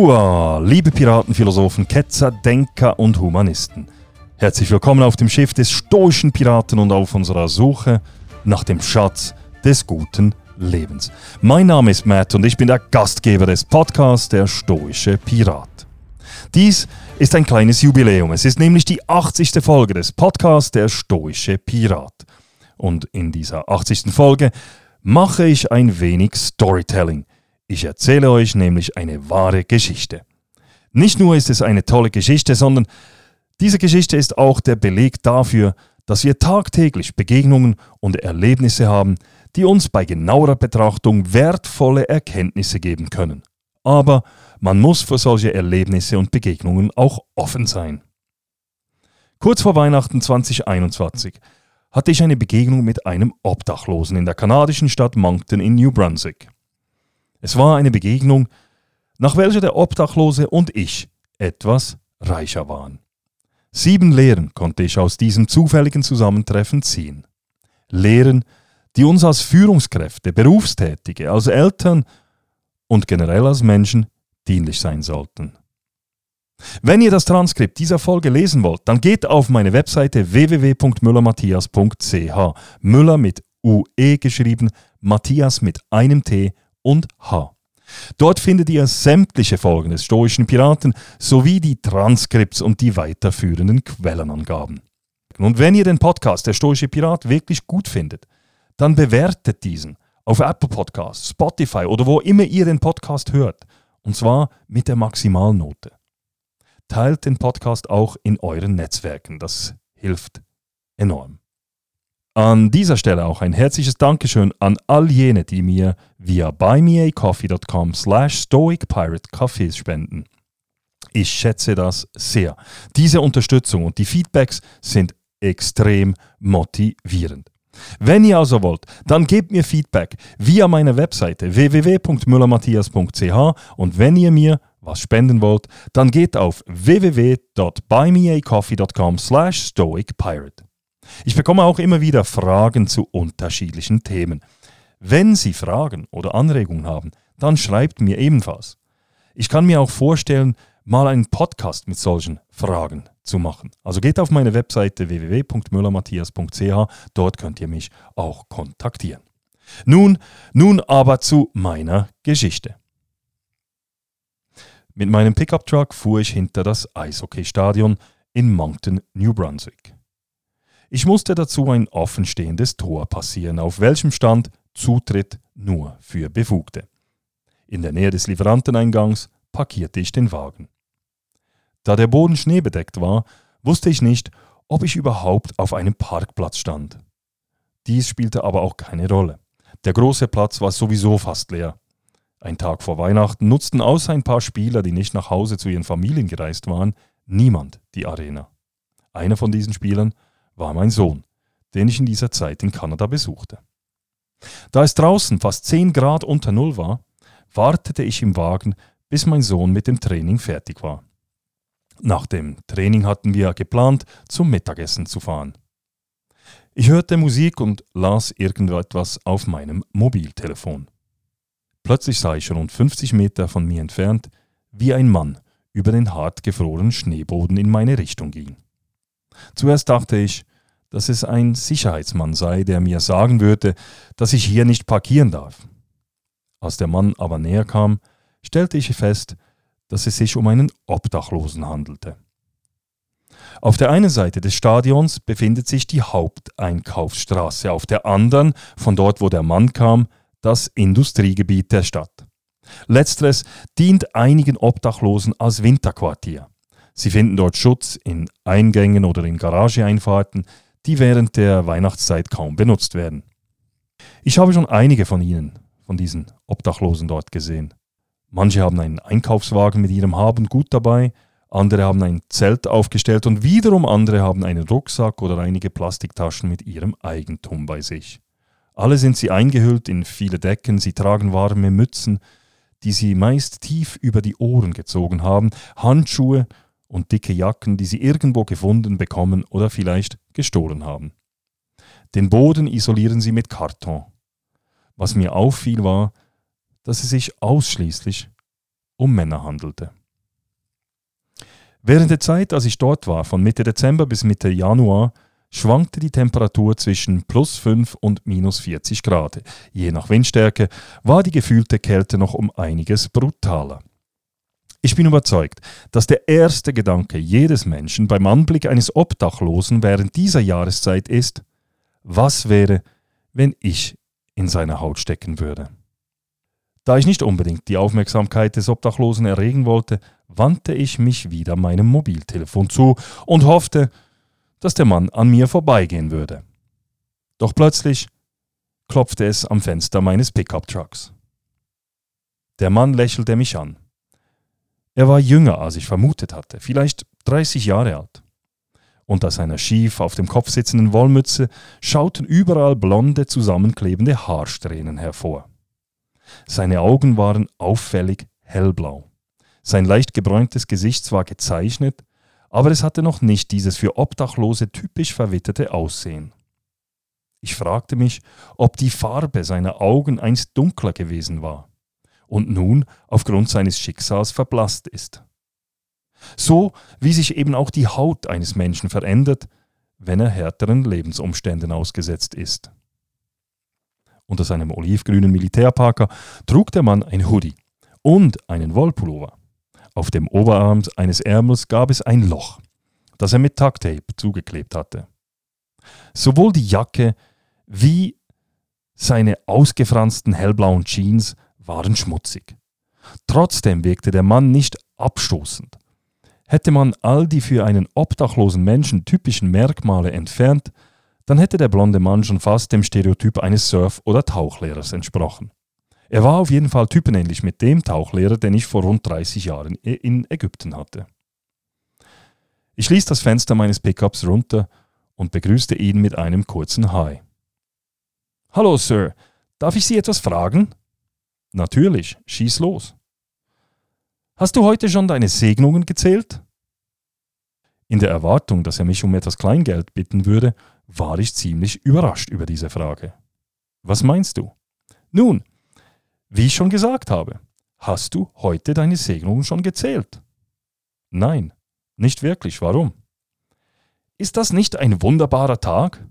Hua, liebe Piraten, Philosophen, Ketzer, Denker und Humanisten. Herzlich willkommen auf dem Schiff des stoischen Piraten und auf unserer Suche nach dem Schatz des guten Lebens. Mein Name ist Matt und ich bin der Gastgeber des Podcasts Der stoische Pirat. Dies ist ein kleines Jubiläum. Es ist nämlich die 80. Folge des Podcasts Der stoische Pirat. Und in dieser 80. Folge mache ich ein wenig Storytelling. Ich erzähle euch nämlich eine wahre Geschichte. Nicht nur ist es eine tolle Geschichte, sondern diese Geschichte ist auch der Beleg dafür, dass wir tagtäglich Begegnungen und Erlebnisse haben, die uns bei genauerer Betrachtung wertvolle Erkenntnisse geben können. Aber man muss für solche Erlebnisse und Begegnungen auch offen sein. Kurz vor Weihnachten 2021 hatte ich eine Begegnung mit einem Obdachlosen in der kanadischen Stadt Moncton in New Brunswick. Es war eine Begegnung, nach welcher der Obdachlose und ich etwas reicher waren. Sieben Lehren konnte ich aus diesem zufälligen Zusammentreffen ziehen. Lehren, die uns als Führungskräfte, Berufstätige, als Eltern und generell als Menschen dienlich sein sollten. Wenn ihr das Transkript dieser Folge lesen wollt, dann geht auf meine Webseite www.müllermatthias.ch. Müller mit UE geschrieben, Matthias mit einem T und H. Dort findet ihr sämtliche Folgen des Stoischen Piraten sowie die Transkripts und die weiterführenden Quellenangaben. Und wenn ihr den Podcast Der Stoische Pirat wirklich gut findet, dann bewertet diesen auf Apple Podcasts, Spotify oder wo immer ihr den Podcast hört. Und zwar mit der Maximalnote. Teilt den Podcast auch in euren Netzwerken. Das hilft enorm. An dieser Stelle auch ein herzliches Dankeschön an all jene, die mir via buymeacoffee.com slash stoicpirate Kaffees spenden. Ich schätze das sehr. Diese Unterstützung und die Feedbacks sind extrem motivierend. Wenn ihr also wollt, dann gebt mir Feedback via meine Webseite www.müllermatthias.ch und wenn ihr mir was spenden wollt, dann geht auf www.buymeacoffee.com slash stoicpirate. Ich bekomme auch immer wieder Fragen zu unterschiedlichen Themen. Wenn Sie Fragen oder Anregungen haben, dann schreibt mir ebenfalls. Ich kann mir auch vorstellen, mal einen Podcast mit solchen Fragen zu machen. Also geht auf meine Webseite www.müllermatthias.ch, dort könnt ihr mich auch kontaktieren. Nun, nun aber zu meiner Geschichte. Mit meinem Pickup-Truck fuhr ich hinter das Eishockeystadion in Moncton, New Brunswick. Ich musste dazu ein offenstehendes Tor passieren, auf welchem stand Zutritt nur für Befugte. In der Nähe des Lieferanteneingangs parkierte ich den Wagen. Da der Boden schneebedeckt war, wusste ich nicht, ob ich überhaupt auf einem Parkplatz stand. Dies spielte aber auch keine Rolle. Der große Platz war sowieso fast leer. Ein Tag vor Weihnachten nutzten außer ein paar Spieler, die nicht nach Hause zu ihren Familien gereist waren, niemand die Arena. Einer von diesen Spielern war mein Sohn, den ich in dieser Zeit in Kanada besuchte. Da es draußen fast 10 Grad unter Null war, wartete ich im Wagen, bis mein Sohn mit dem Training fertig war. Nach dem Training hatten wir geplant, zum Mittagessen zu fahren. Ich hörte Musik und las irgendetwas auf meinem Mobiltelefon. Plötzlich sah ich rund 50 Meter von mir entfernt, wie ein Mann über den hart gefrorenen Schneeboden in meine Richtung ging. Zuerst dachte ich, dass es ein Sicherheitsmann sei, der mir sagen würde, dass ich hier nicht parkieren darf. Als der Mann aber näher kam, stellte ich fest, dass es sich um einen Obdachlosen handelte. Auf der einen Seite des Stadions befindet sich die Haupteinkaufsstraße, auf der anderen, von dort wo der Mann kam, das Industriegebiet der Stadt. Letzteres dient einigen Obdachlosen als Winterquartier. Sie finden dort Schutz in Eingängen oder in Garageeinfahrten, die während der Weihnachtszeit kaum benutzt werden. Ich habe schon einige von ihnen, von diesen Obdachlosen dort gesehen. Manche haben einen Einkaufswagen mit ihrem Hab und Gut dabei, andere haben ein Zelt aufgestellt und wiederum andere haben einen Rucksack oder einige Plastiktaschen mit ihrem Eigentum bei sich. Alle sind sie eingehüllt in viele Decken, sie tragen warme Mützen, die sie meist tief über die Ohren gezogen haben, Handschuhe und dicke Jacken, die sie irgendwo gefunden bekommen oder vielleicht gestohlen haben. Den Boden isolieren sie mit Karton. Was mir auffiel war, dass sie sich ausschließlich um Männer handelte. Während der Zeit, als ich dort war, von Mitte Dezember bis Mitte Januar, schwankte die Temperatur zwischen plus 5 und minus 40 Grad. Je nach Windstärke war die gefühlte Kälte noch um einiges brutaler. Ich bin überzeugt, dass der erste Gedanke jedes Menschen beim Anblick eines Obdachlosen während dieser Jahreszeit ist, was wäre, wenn ich in seiner Haut stecken würde. Da ich nicht unbedingt die Aufmerksamkeit des Obdachlosen erregen wollte, wandte ich mich wieder meinem Mobiltelefon zu und hoffte, dass der Mann an mir vorbeigehen würde. Doch plötzlich klopfte es am Fenster meines Pickup-Trucks. Der Mann lächelte mich an. Er war jünger, als ich vermutet hatte, vielleicht 30 Jahre alt. Unter seiner schief auf dem Kopf sitzenden Wollmütze schauten überall blonde, zusammenklebende Haarsträhnen hervor. Seine Augen waren auffällig hellblau. Sein leicht gebräuntes Gesicht war gezeichnet, aber es hatte noch nicht dieses für Obdachlose typisch verwitterte Aussehen. Ich fragte mich, ob die Farbe seiner Augen einst dunkler gewesen war und nun aufgrund seines Schicksals verblasst ist. So wie sich eben auch die Haut eines Menschen verändert, wenn er härteren Lebensumständen ausgesetzt ist. Unter seinem olivgrünen Militärparker trug der Mann ein Hoodie und einen Wollpullover. Auf dem Oberarm eines Ärmels gab es ein Loch, das er mit Tucktape zugeklebt hatte. Sowohl die Jacke wie seine ausgefransten hellblauen Jeans waren schmutzig. Trotzdem wirkte der Mann nicht abstoßend. Hätte man all die für einen obdachlosen Menschen typischen Merkmale entfernt, dann hätte der blonde Mann schon fast dem Stereotyp eines Surf- oder Tauchlehrers entsprochen. Er war auf jeden Fall typenähnlich mit dem Tauchlehrer, den ich vor rund 30 Jahren in Ägypten hatte. Ich ließ das Fenster meines Pickups runter und begrüßte ihn mit einem kurzen Hi. Hallo, Sir, darf ich Sie etwas fragen? Natürlich, schieß los. Hast du heute schon deine Segnungen gezählt? In der Erwartung, dass er mich um etwas Kleingeld bitten würde, war ich ziemlich überrascht über diese Frage. Was meinst du? Nun, wie ich schon gesagt habe, hast du heute deine Segnungen schon gezählt? Nein, nicht wirklich. Warum? Ist das nicht ein wunderbarer Tag?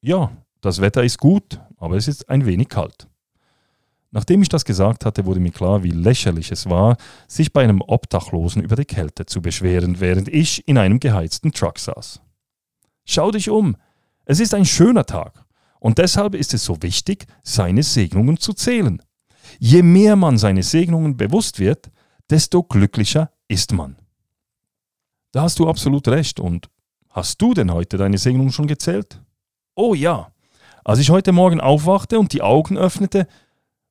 Ja, das Wetter ist gut, aber es ist ein wenig kalt. Nachdem ich das gesagt hatte, wurde mir klar, wie lächerlich es war, sich bei einem Obdachlosen über die Kälte zu beschweren, während ich in einem geheizten Truck saß. Schau dich um, es ist ein schöner Tag. Und deshalb ist es so wichtig, seine Segnungen zu zählen. Je mehr man seine Segnungen bewusst wird, desto glücklicher ist man. Da hast du absolut recht. Und hast du denn heute deine Segnungen schon gezählt? Oh ja. Als ich heute Morgen aufwachte und die Augen öffnete,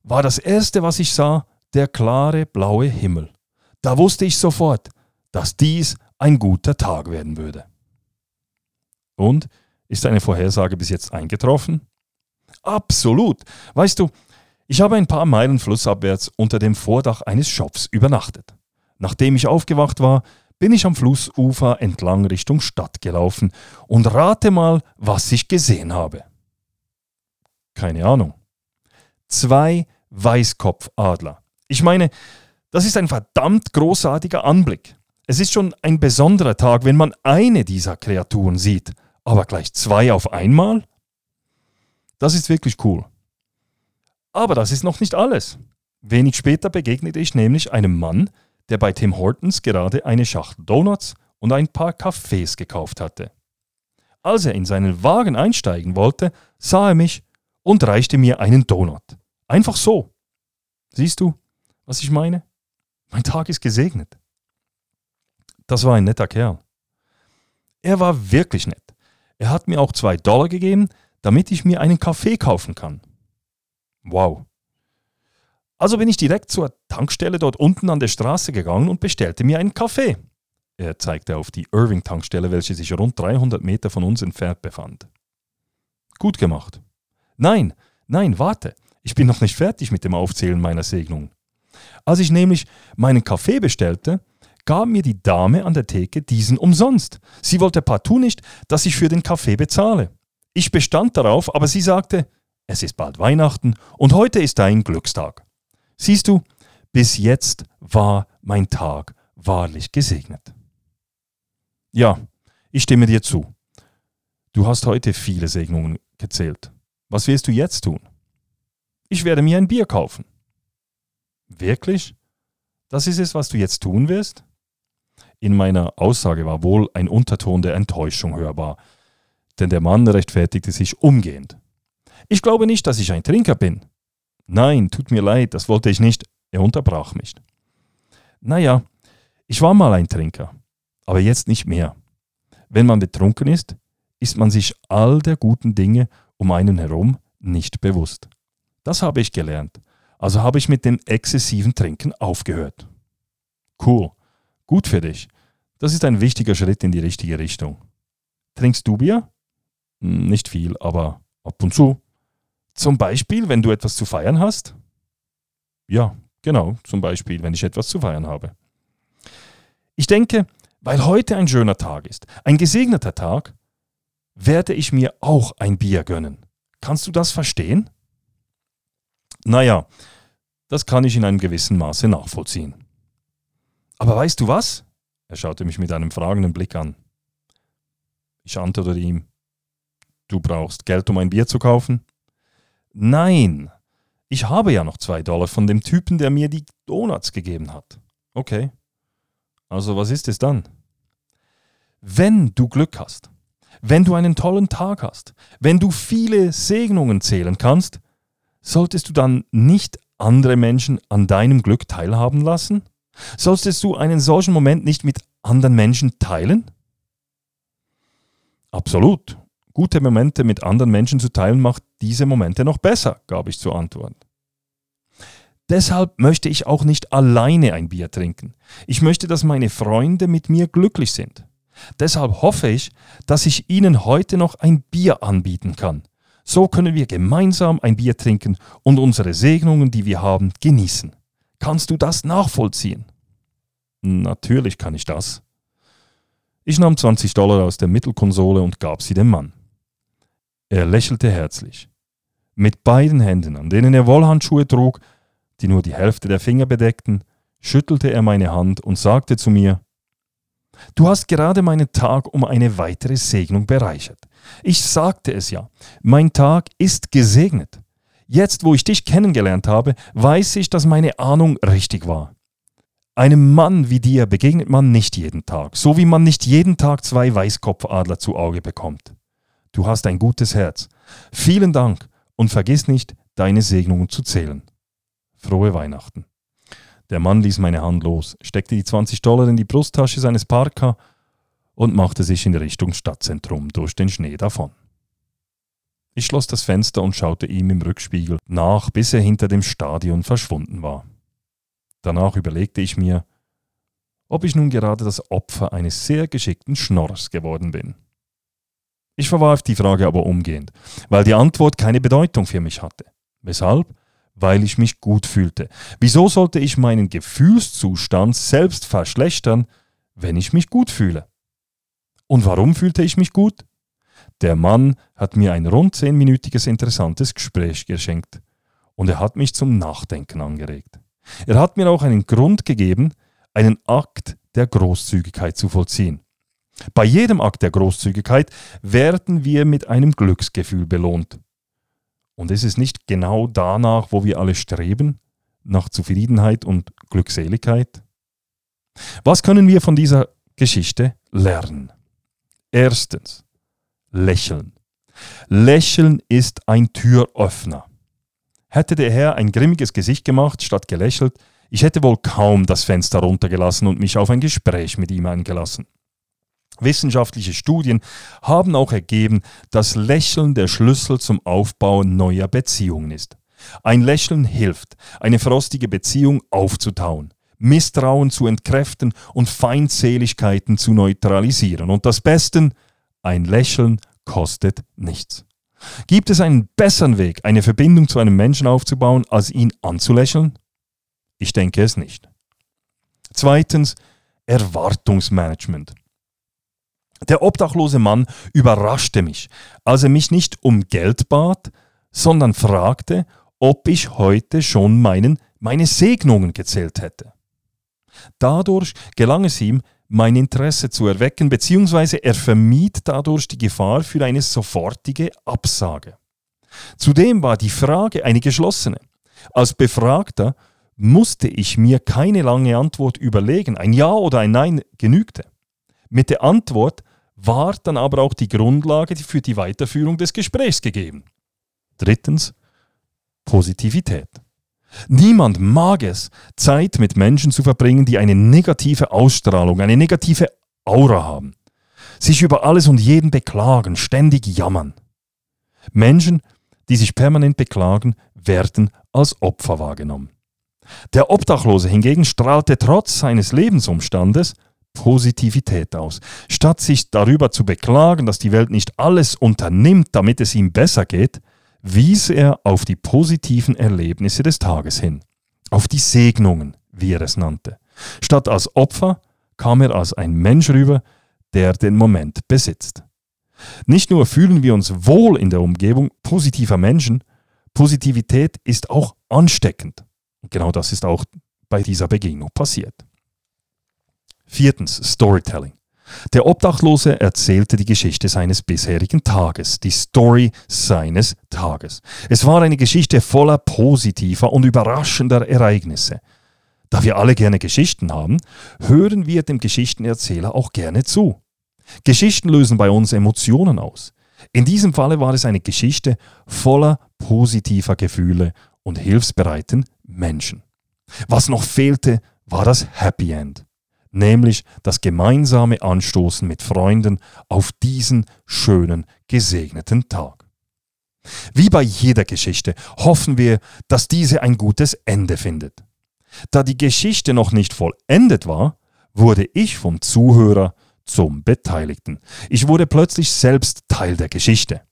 war das Erste, was ich sah, der klare blaue Himmel. Da wusste ich sofort, dass dies ein guter Tag werden würde. Und ist deine Vorhersage bis jetzt eingetroffen? Absolut. Weißt du, ich habe ein paar Meilen flussabwärts unter dem Vordach eines Shops übernachtet. Nachdem ich aufgewacht war, bin ich am Flussufer entlang Richtung Stadt gelaufen und rate mal, was ich gesehen habe. Keine Ahnung. Zwei Weißkopfadler. Ich meine, das ist ein verdammt großartiger Anblick. Es ist schon ein besonderer Tag, wenn man eine dieser Kreaturen sieht. Aber gleich zwei auf einmal? Das ist wirklich cool. Aber das ist noch nicht alles. Wenig später begegnete ich nämlich einem Mann, der bei Tim Hortons gerade eine Schachtel Donuts und ein paar Kaffees gekauft hatte. Als er in seinen Wagen einsteigen wollte, sah er mich und reichte mir einen Donut. Einfach so. Siehst du, was ich meine? Mein Tag ist gesegnet. Das war ein netter Kerl. Er war wirklich nett. Er hat mir auch zwei Dollar gegeben, damit ich mir einen Kaffee kaufen kann. Wow. Also bin ich direkt zur Tankstelle dort unten an der Straße gegangen und bestellte mir einen Kaffee. Er zeigte auf die Irving-Tankstelle, welche sich rund 300 Meter von uns entfernt befand. Gut gemacht. Nein, nein, warte. Ich bin noch nicht fertig mit dem Aufzählen meiner Segnung. Als ich nämlich meinen Kaffee bestellte, gab mir die Dame an der Theke diesen umsonst. Sie wollte partout nicht, dass ich für den Kaffee bezahle. Ich bestand darauf, aber sie sagte, es ist bald Weihnachten und heute ist dein Glückstag. Siehst du, bis jetzt war mein Tag wahrlich gesegnet. Ja, ich stimme dir zu. Du hast heute viele Segnungen gezählt. Was wirst du jetzt tun? Ich werde mir ein Bier kaufen. Wirklich? Das ist es, was du jetzt tun wirst? In meiner Aussage war wohl ein Unterton der Enttäuschung hörbar, denn der Mann rechtfertigte sich umgehend. Ich glaube nicht, dass ich ein Trinker bin. Nein, tut mir leid, das wollte ich nicht. Er unterbrach mich. Naja, ich war mal ein Trinker, aber jetzt nicht mehr. Wenn man betrunken ist, ist man sich all der guten Dinge um einen herum nicht bewusst. Das habe ich gelernt. Also habe ich mit dem exzessiven Trinken aufgehört. Cool. Gut für dich. Das ist ein wichtiger Schritt in die richtige Richtung. Trinkst du Bier? Hm, nicht viel, aber ab und zu. Zum Beispiel, wenn du etwas zu feiern hast? Ja, genau, zum Beispiel, wenn ich etwas zu feiern habe. Ich denke, weil heute ein schöner Tag ist, ein gesegneter Tag, werde ich mir auch ein Bier gönnen. Kannst du das verstehen? Naja, das kann ich in einem gewissen Maße nachvollziehen. Aber weißt du was? Er schaute mich mit einem fragenden Blick an. Ich antwortete ihm, du brauchst Geld, um ein Bier zu kaufen? Nein, ich habe ja noch zwei Dollar von dem Typen, der mir die Donuts gegeben hat. Okay. Also was ist es dann? Wenn du Glück hast, wenn du einen tollen Tag hast, wenn du viele Segnungen zählen kannst, solltest du dann nicht andere Menschen an deinem Glück teilhaben lassen? Solltest du einen solchen Moment nicht mit anderen Menschen teilen? Absolut. Gute Momente mit anderen Menschen zu teilen macht diese Momente noch besser, gab ich zur Antwort. Deshalb möchte ich auch nicht alleine ein Bier trinken. Ich möchte, dass meine Freunde mit mir glücklich sind. Deshalb hoffe ich, dass ich Ihnen heute noch ein Bier anbieten kann. So können wir gemeinsam ein Bier trinken und unsere Segnungen, die wir haben, genießen. Kannst du das nachvollziehen? Natürlich kann ich das. Ich nahm 20 Dollar aus der Mittelkonsole und gab sie dem Mann. Er lächelte herzlich. Mit beiden Händen, an denen er Wollhandschuhe trug, die nur die Hälfte der Finger bedeckten, schüttelte er meine Hand und sagte zu mir, Du hast gerade meinen Tag um eine weitere Segnung bereichert. Ich sagte es ja, mein Tag ist gesegnet. Jetzt, wo ich dich kennengelernt habe, weiß ich, dass meine Ahnung richtig war. Einem Mann wie dir begegnet man nicht jeden Tag, so wie man nicht jeden Tag zwei Weißkopfadler zu Auge bekommt. Du hast ein gutes Herz. Vielen Dank und vergiss nicht, deine Segnungen zu zählen. Frohe Weihnachten. Der Mann ließ meine Hand los, steckte die 20 Dollar in die Brusttasche seines Parka und machte sich in Richtung Stadtzentrum durch den Schnee davon. Ich schloss das Fenster und schaute ihm im Rückspiegel nach, bis er hinter dem Stadion verschwunden war. Danach überlegte ich mir, ob ich nun gerade das Opfer eines sehr geschickten Schnorrs geworden bin. Ich verwarf die Frage aber umgehend, weil die Antwort keine Bedeutung für mich hatte. Weshalb? Weil ich mich gut fühlte. Wieso sollte ich meinen Gefühlszustand selbst verschlechtern, wenn ich mich gut fühle? Und warum fühlte ich mich gut? Der Mann hat mir ein rund zehnminütiges interessantes Gespräch geschenkt und er hat mich zum Nachdenken angeregt. Er hat mir auch einen Grund gegeben, einen Akt der Großzügigkeit zu vollziehen. Bei jedem Akt der Großzügigkeit werden wir mit einem Glücksgefühl belohnt. Und ist es nicht genau danach, wo wir alle streben, nach Zufriedenheit und Glückseligkeit? Was können wir von dieser Geschichte lernen? Erstens, lächeln. Lächeln ist ein Türöffner. Hätte der Herr ein grimmiges Gesicht gemacht, statt gelächelt, ich hätte wohl kaum das Fenster runtergelassen und mich auf ein Gespräch mit ihm eingelassen. Wissenschaftliche Studien haben auch ergeben, dass Lächeln der Schlüssel zum Aufbau neuer Beziehungen ist. Ein Lächeln hilft, eine frostige Beziehung aufzutauen, Misstrauen zu entkräften und Feindseligkeiten zu neutralisieren. Und das Beste, ein Lächeln kostet nichts. Gibt es einen besseren Weg, eine Verbindung zu einem Menschen aufzubauen, als ihn anzulächeln? Ich denke es nicht. Zweitens, Erwartungsmanagement. Der obdachlose Mann überraschte mich, als er mich nicht um Geld bat, sondern fragte, ob ich heute schon meinen meine Segnungen gezählt hätte. Dadurch gelang es ihm, mein Interesse zu erwecken, beziehungsweise er vermied dadurch die Gefahr für eine sofortige Absage. Zudem war die Frage eine geschlossene. Als Befragter musste ich mir keine lange Antwort überlegen. Ein Ja oder ein Nein genügte. Mit der Antwort war dann aber auch die Grundlage für die Weiterführung des Gesprächs gegeben. Drittens, Positivität. Niemand mag es, Zeit mit Menschen zu verbringen, die eine negative Ausstrahlung, eine negative Aura haben, sich über alles und jeden beklagen, ständig jammern. Menschen, die sich permanent beklagen, werden als Opfer wahrgenommen. Der Obdachlose hingegen strahlte trotz seines Lebensumstandes Positivität aus. Statt sich darüber zu beklagen, dass die Welt nicht alles unternimmt, damit es ihm besser geht, wies er auf die positiven Erlebnisse des Tages hin, auf die Segnungen, wie er es nannte. Statt als Opfer kam er als ein Mensch rüber, der den Moment besitzt. Nicht nur fühlen wir uns wohl in der Umgebung positiver Menschen, Positivität ist auch ansteckend. Genau das ist auch bei dieser Begegnung passiert. Viertens, Storytelling. Der Obdachlose erzählte die Geschichte seines bisherigen Tages, die Story seines Tages. Es war eine Geschichte voller positiver und überraschender Ereignisse. Da wir alle gerne Geschichten haben, hören wir dem Geschichtenerzähler auch gerne zu. Geschichten lösen bei uns Emotionen aus. In diesem Falle war es eine Geschichte voller positiver Gefühle und hilfsbereiten Menschen. Was noch fehlte, war das Happy End nämlich das gemeinsame Anstoßen mit Freunden auf diesen schönen, gesegneten Tag. Wie bei jeder Geschichte hoffen wir, dass diese ein gutes Ende findet. Da die Geschichte noch nicht vollendet war, wurde ich vom Zuhörer zum Beteiligten. Ich wurde plötzlich selbst Teil der Geschichte.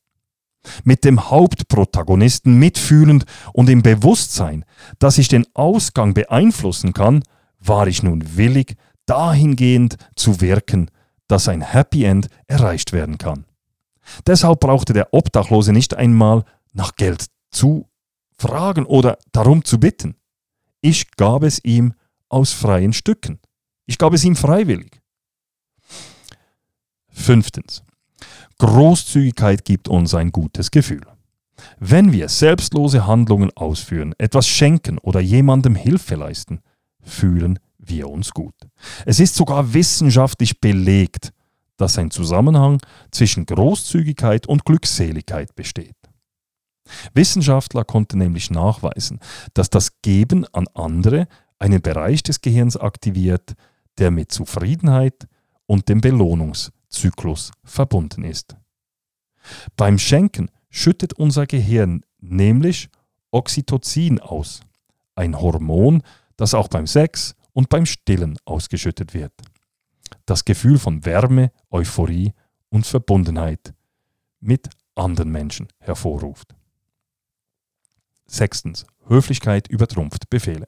Mit dem Hauptprotagonisten mitfühlend und im Bewusstsein, dass ich den Ausgang beeinflussen kann, war ich nun willig, dahingehend zu wirken, dass ein Happy End erreicht werden kann. Deshalb brauchte der Obdachlose nicht einmal nach Geld zu fragen oder darum zu bitten. Ich gab es ihm aus freien Stücken. Ich gab es ihm freiwillig. Fünftens. Großzügigkeit gibt uns ein gutes Gefühl. Wenn wir selbstlose Handlungen ausführen, etwas schenken oder jemandem Hilfe leisten, fühlen wir uns gut. Es ist sogar wissenschaftlich belegt, dass ein Zusammenhang zwischen Großzügigkeit und Glückseligkeit besteht. Wissenschaftler konnten nämlich nachweisen, dass das Geben an andere einen Bereich des Gehirns aktiviert, der mit Zufriedenheit und dem Belohnungszyklus verbunden ist. Beim Schenken schüttet unser Gehirn nämlich Oxytocin aus, ein Hormon, das auch beim Sex und beim Stillen ausgeschüttet wird. Das Gefühl von Wärme, Euphorie und Verbundenheit mit anderen Menschen hervorruft. Sechstens. Höflichkeit übertrumpft Befehle.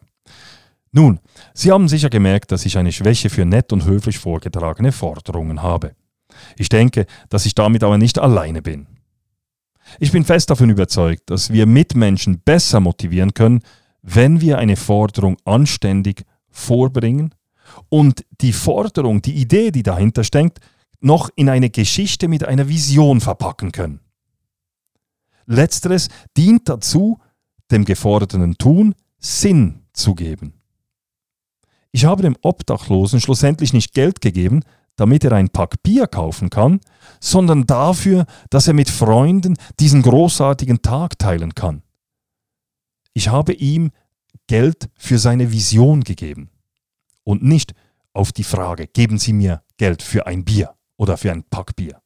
Nun, Sie haben sicher gemerkt, dass ich eine Schwäche für nett und höflich vorgetragene Forderungen habe. Ich denke, dass ich damit aber nicht alleine bin. Ich bin fest davon überzeugt, dass wir Mitmenschen besser motivieren können, wenn wir eine Forderung anständig vorbringen und die Forderung, die Idee, die dahinter steckt, noch in eine Geschichte mit einer Vision verpacken können. Letzteres dient dazu, dem geforderten Tun Sinn zu geben. Ich habe dem Obdachlosen schlussendlich nicht Geld gegeben, damit er ein Pack Bier kaufen kann, sondern dafür, dass er mit Freunden diesen großartigen Tag teilen kann. Ich habe ihm Geld für seine Vision gegeben und nicht auf die Frage, geben Sie mir Geld für ein Bier oder für ein Pack Bier.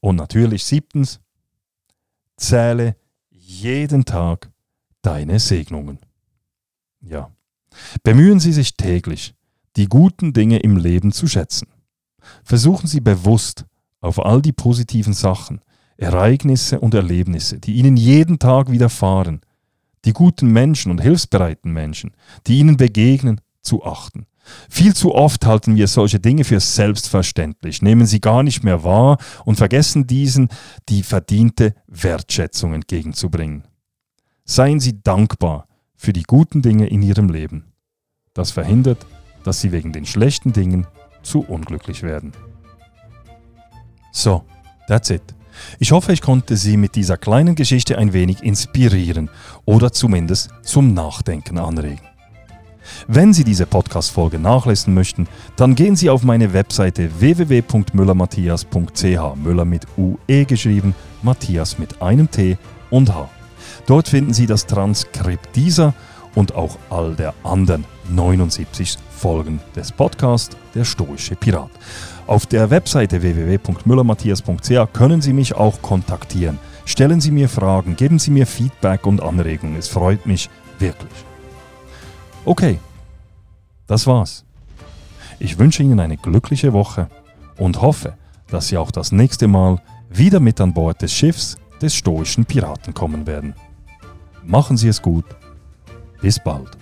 Und natürlich siebtens, zähle jeden Tag deine Segnungen. Ja, bemühen Sie sich täglich, die guten Dinge im Leben zu schätzen. Versuchen Sie bewusst auf all die positiven Sachen, Ereignisse und Erlebnisse, die Ihnen jeden Tag widerfahren, die guten Menschen und hilfsbereiten Menschen, die ihnen begegnen, zu achten. Viel zu oft halten wir solche Dinge für selbstverständlich, nehmen sie gar nicht mehr wahr und vergessen diesen die verdiente Wertschätzung entgegenzubringen. Seien Sie dankbar für die guten Dinge in ihrem Leben. Das verhindert, dass sie wegen den schlechten Dingen zu unglücklich werden. So, that's it. Ich hoffe, ich konnte Sie mit dieser kleinen Geschichte ein wenig inspirieren oder zumindest zum Nachdenken anregen. Wenn Sie diese Podcast-Folge nachlesen möchten, dann gehen Sie auf meine Webseite www.müllermatthias.ch, Müller mit UE geschrieben, Matthias mit einem T und H. Dort finden Sie das Transkript dieser und auch all der anderen 79 Folgen des Podcasts Der Stoische Pirat. Auf der Webseite www.müllermatthias.ch können Sie mich auch kontaktieren. Stellen Sie mir Fragen, geben Sie mir Feedback und Anregungen. Es freut mich wirklich. Okay, das war's. Ich wünsche Ihnen eine glückliche Woche und hoffe, dass Sie auch das nächste Mal wieder mit an Bord des Schiffs des stoischen Piraten kommen werden. Machen Sie es gut. Bis bald.